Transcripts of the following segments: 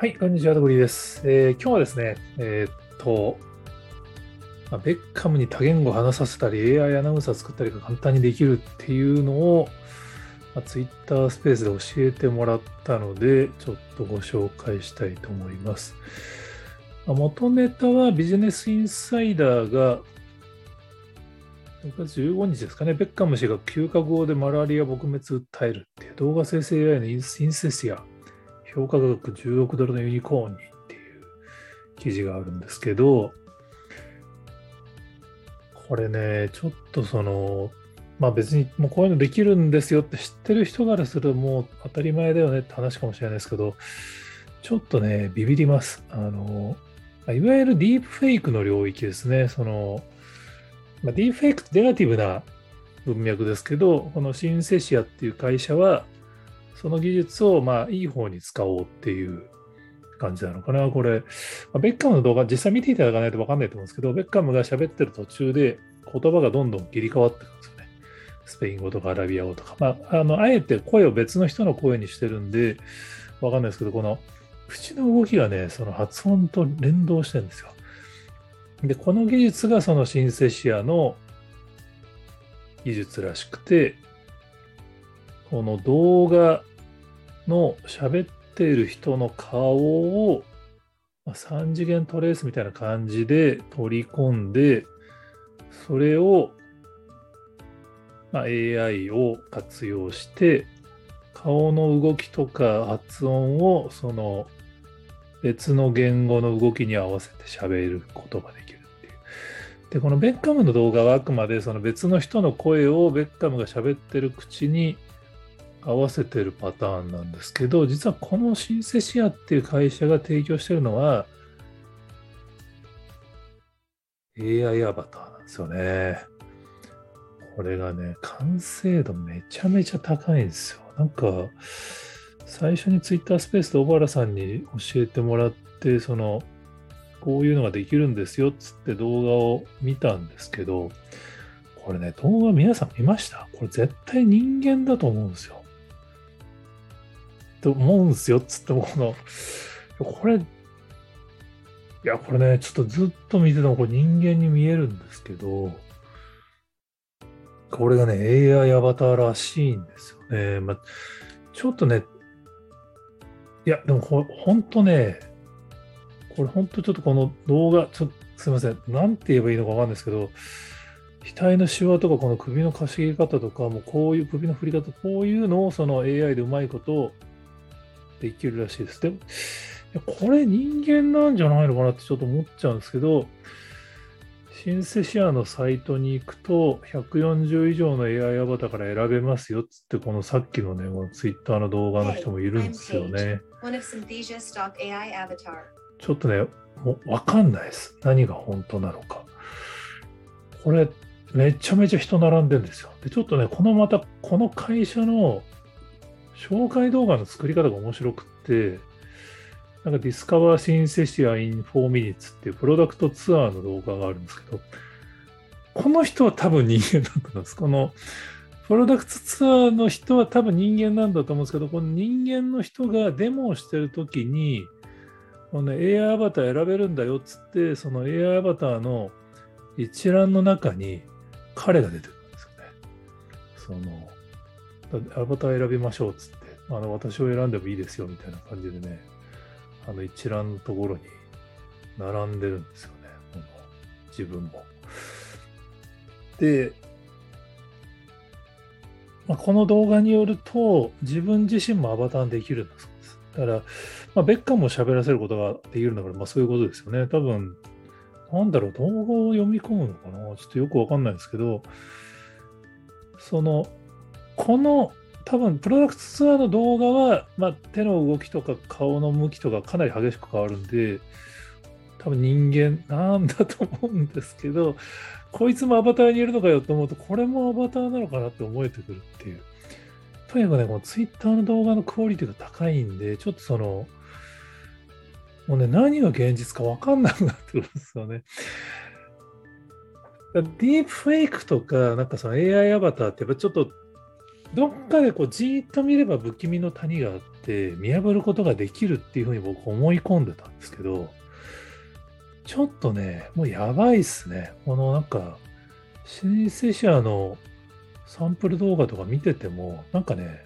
はい、こんにちは、ドブリーです。えー今日はですね、えーっと、まあベッカムに多言語話させたり、AI アナウンサー作ったりが簡単にできるっていうのを、まあ、Twitter スペースで教えてもらったので、ちょっとご紹介したいと思います。まあ元ネタはビジネスインサイダーが、6月15日ですかね、ベッカム氏が9カ国でマラリア撲滅訴えるっていう動画生成 AI のインインセシア、評価額10億ドルのユニコーンにっていう記事があるんですけど、これね、ちょっとその、まあ別にもうこういうのできるんですよって知ってる人からするともう当たり前だよねって話かもしれないですけど、ちょっとね、ビビります。あの、いわゆるディープフェイクの領域ですね。その、まあ、ディープフェイクってネガティブな文脈ですけど、このシンセシアっていう会社は、その技術をまあいい方に使おうっていう感じなのかな。これ、ベッカムの動画、実際見ていただかないと分かんないと思うんですけど、ベッカムが喋ってる途中で言葉がどんどん切り替わってくるんですよね。スペイン語とかアラビア語とか。まあ、あの、あえて声を別の人の声にしてるんで、分かんないですけど、この口の動きがね、その発音と連動してるんですよ。で、この技術がそのシンセシアの技術らしくて、この動画の喋っている人の顔を、3次元トレースみたいな感じで取り込んで、それを、まあ、AI を活用して、顔の動きとか発音をその別の言語の動きに合わせて喋ることができるっていう。で、このベッカムの動画はあくまでその別の人の声をベッカムが喋ってる口に合わせてるパターンなんですけど、実はこのシンセシアっていう会社が提供してるのは AI アバターなんですよね。これがね、完成度めちゃめちゃ高いんですよ。なんか、最初に Twitter スペースで小原さんに教えてもらって、その、こういうのができるんですよっつって動画を見たんですけど、これね、動画皆さん見ました？これ絶対人間だと思うんですよ。と思うんですよっつっても、この、これ、いや、これね、ちょっとずっと見ててもこれ人間に見えるんですけど、これがね、AI アバターらしいんですよね。まあ、ちょっとね、いや、でもほほんとね、これほんとちょっとこの動画、ちょっとすいません、なんて言えばいいのかわかんないですけど、額のシワとかこの首のかしげ方とか、もこういう首の振り方、こういうのをその AI でうまいことをできるらしいです。でも、これ人間なんじゃないのかなってちょっと思っちゃうんですけど、シンセシアのサイトに行くと、140以上の AI アバターから選べますよっつって、このさっきのね、このツイッターの動画の人もいるんですよね。ちょっとね、もうわかんないです。何が本当なのか。これ、めちゃめちゃ人並んでるんですよ。で、ちょっとね、このまた、この会社の紹介動画の作り方が面白くって、なんか Discover Synthesia in 4 Minutes っていうプロダクトツアーの動画があるんですけど、この人は多分人間だと思います。このプロダクトツアーの人は多分人間なんだと思うんですけど、この人間の人がデモをしてるときに、この AI アバター選べるんだよっつって、その AI アバターの一覧の中に彼が出てくるんですよね。その、アバター選びましょうっつって、あの私を選んでもいいですよみたいな感じでね、あの一覧のところに並んでるんですよね。自分も。で、まあ、この動画によると、自分自身もアバターできるんだそうです。だから、まあ、ベッカムを喋らせることができるんだから、まあそういうことですよね。多分、なんだろう、動画を読み込むのかな？ちょっとよくわかんないですけど、その、この、多分、プロダクトツアーの動画は、まあ、手の動きとか顔の向きとかかなり激しく変わるんで、多分人間なんだと思うんですけど、こいつもアバターにいるのかよと思うと、これもアバターなのかなって思えてくるっていう。とにかくね、このツイッターの動画のクオリティが高いんで、ちょっとその、もうね、何が現実か分かんなくなってくるんですよね。ディープフェイクとか、なんかその AI アバターってやっぱちょっとどっかでこうじーっと見れば不気味の谷があって見破ることができるっていうふうに僕思い込んでたんですけどちょっとねもうやばいっすね。このなんかシンセシアのサンプル動画とか見ててもなんかね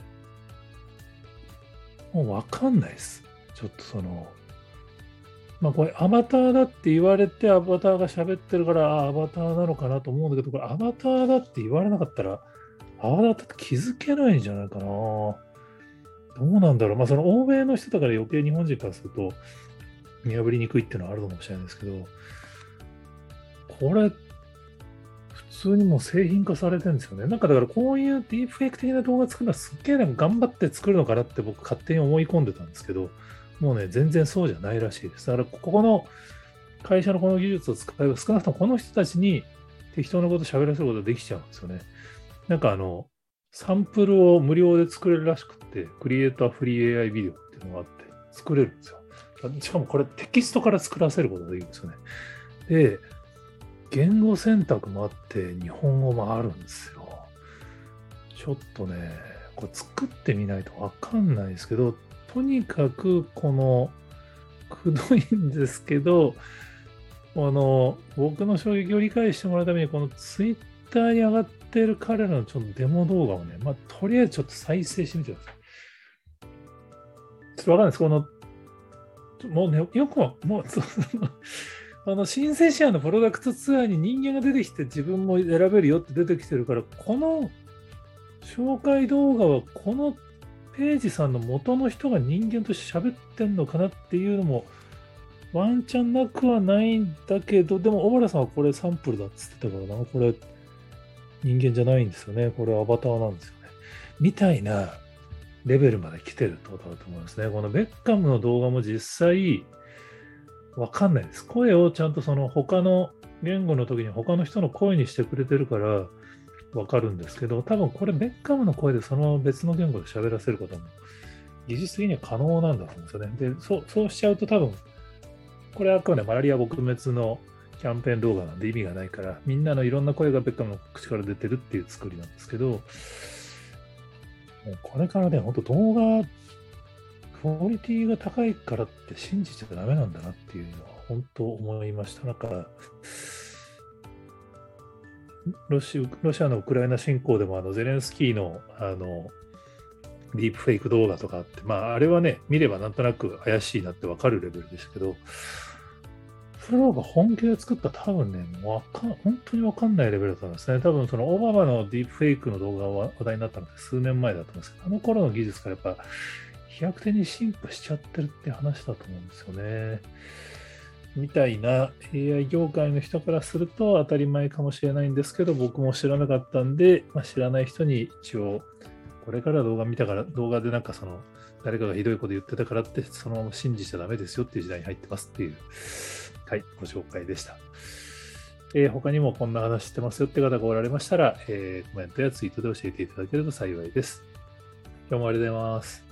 もうわかんないっす。ちょっとそのまあこれアバターだって言われてアバターが喋ってるからアバターなのかなと思うんだけどこれアバターだって言われなかったらああだって気づけないんじゃないかな。どうなんだろう。まあ、その欧米の人だから余計日本人からすると見破りにくいっていうのはあるのかもしれないですけど、これ、普通にもう製品化されてるんですよね。なんかだからこういうディープフェイク的な動画作るのはすっげえなんか頑張って作るのかなって僕勝手に思い込んでたんですけど、もうね、全然そうじゃないらしいです。だからここの会社のこの技術を使えば少なくともこの人たちに適当なこと喋らせることができちゃうんですよね。なんかあの、サンプルを無料で作れるらしくて、クリエイターフリー AI ビデオっていうのがあって作れるんですよ。しかもこれテキストから作らせることができるんですよね。で、言語選択もあって、日本語もあるんですよ。ちょっとね、これ作ってみないとわかんないですけど、とにかくこの、くどいんですけど、あの、僕の衝撃を理解してもらうために、このツイッターに上がってる彼らのちょっとデモ動画をね、まあ、とりあえずちょっと再生してみてください。ちょっとわかんないです。この、もうね、よくも、もう、あの、シンセシアのプロダクトツアーに人間が出てきて自分も選べるよって出てきてるから、この紹介動画はこのページさんの元の人が人間として喋ってんのかなっていうのもワンチャンなくはないんだけど、でも小原さんはこれサンプルだっつってたからな、これ人間じゃないんですよね。これアバターなんですよね。みたいなレベルまで来てるってことだと思いますね。このベッカムの動画も実際、わかんないです。声をちゃんとその他の言語の時に他の人の声にしてくれてるからわかるんですけど、多分これベッカムの声でその別の言語で喋らせることも技術的には可能なんだと思うんですよね。で、そうそうしちゃうと多分、これはあくまでマラリア撲滅のキャンペーン動画なんで意味がないから、みんなのいろんな声がベッカムの口から出てるっていう作りなんですけど、もうこれからね、本当動画、クオリティが高いからって信じちゃダメなんだなっていうのは本当思いました。なんか、ロシロシアのウクライナ侵攻でもあのゼレンスキーのあのディープフェイク動画とかあって、まあ、あれはね、見ればなんとなく怪しいなってわかるレベルですけど、プロが本気で作った多分ね、わかん本当にわかんないレベルだったんですね。多分そのオバマのディープフェイクの動画が話題になったのって数年前だったんですけど、あの頃の技術がやっぱ飛躍的に進歩しちゃってるって話だと思うんですよね。みたいな AI 業界の人からすると当たり前かもしれないんですけど、僕も知らなかったんで、まあ、知らない人に一応、これから動画見たから、動画でなんかその、誰かがひどいこと言ってたからって、そのまま信じちゃダメですよっていう時代に入ってますっていう、はい、ご紹介でした。えー、他にもこんな話してますよって方がおられましたら、えー、コメントやツイートで教えていただけると幸いです。今日もありがとうございます。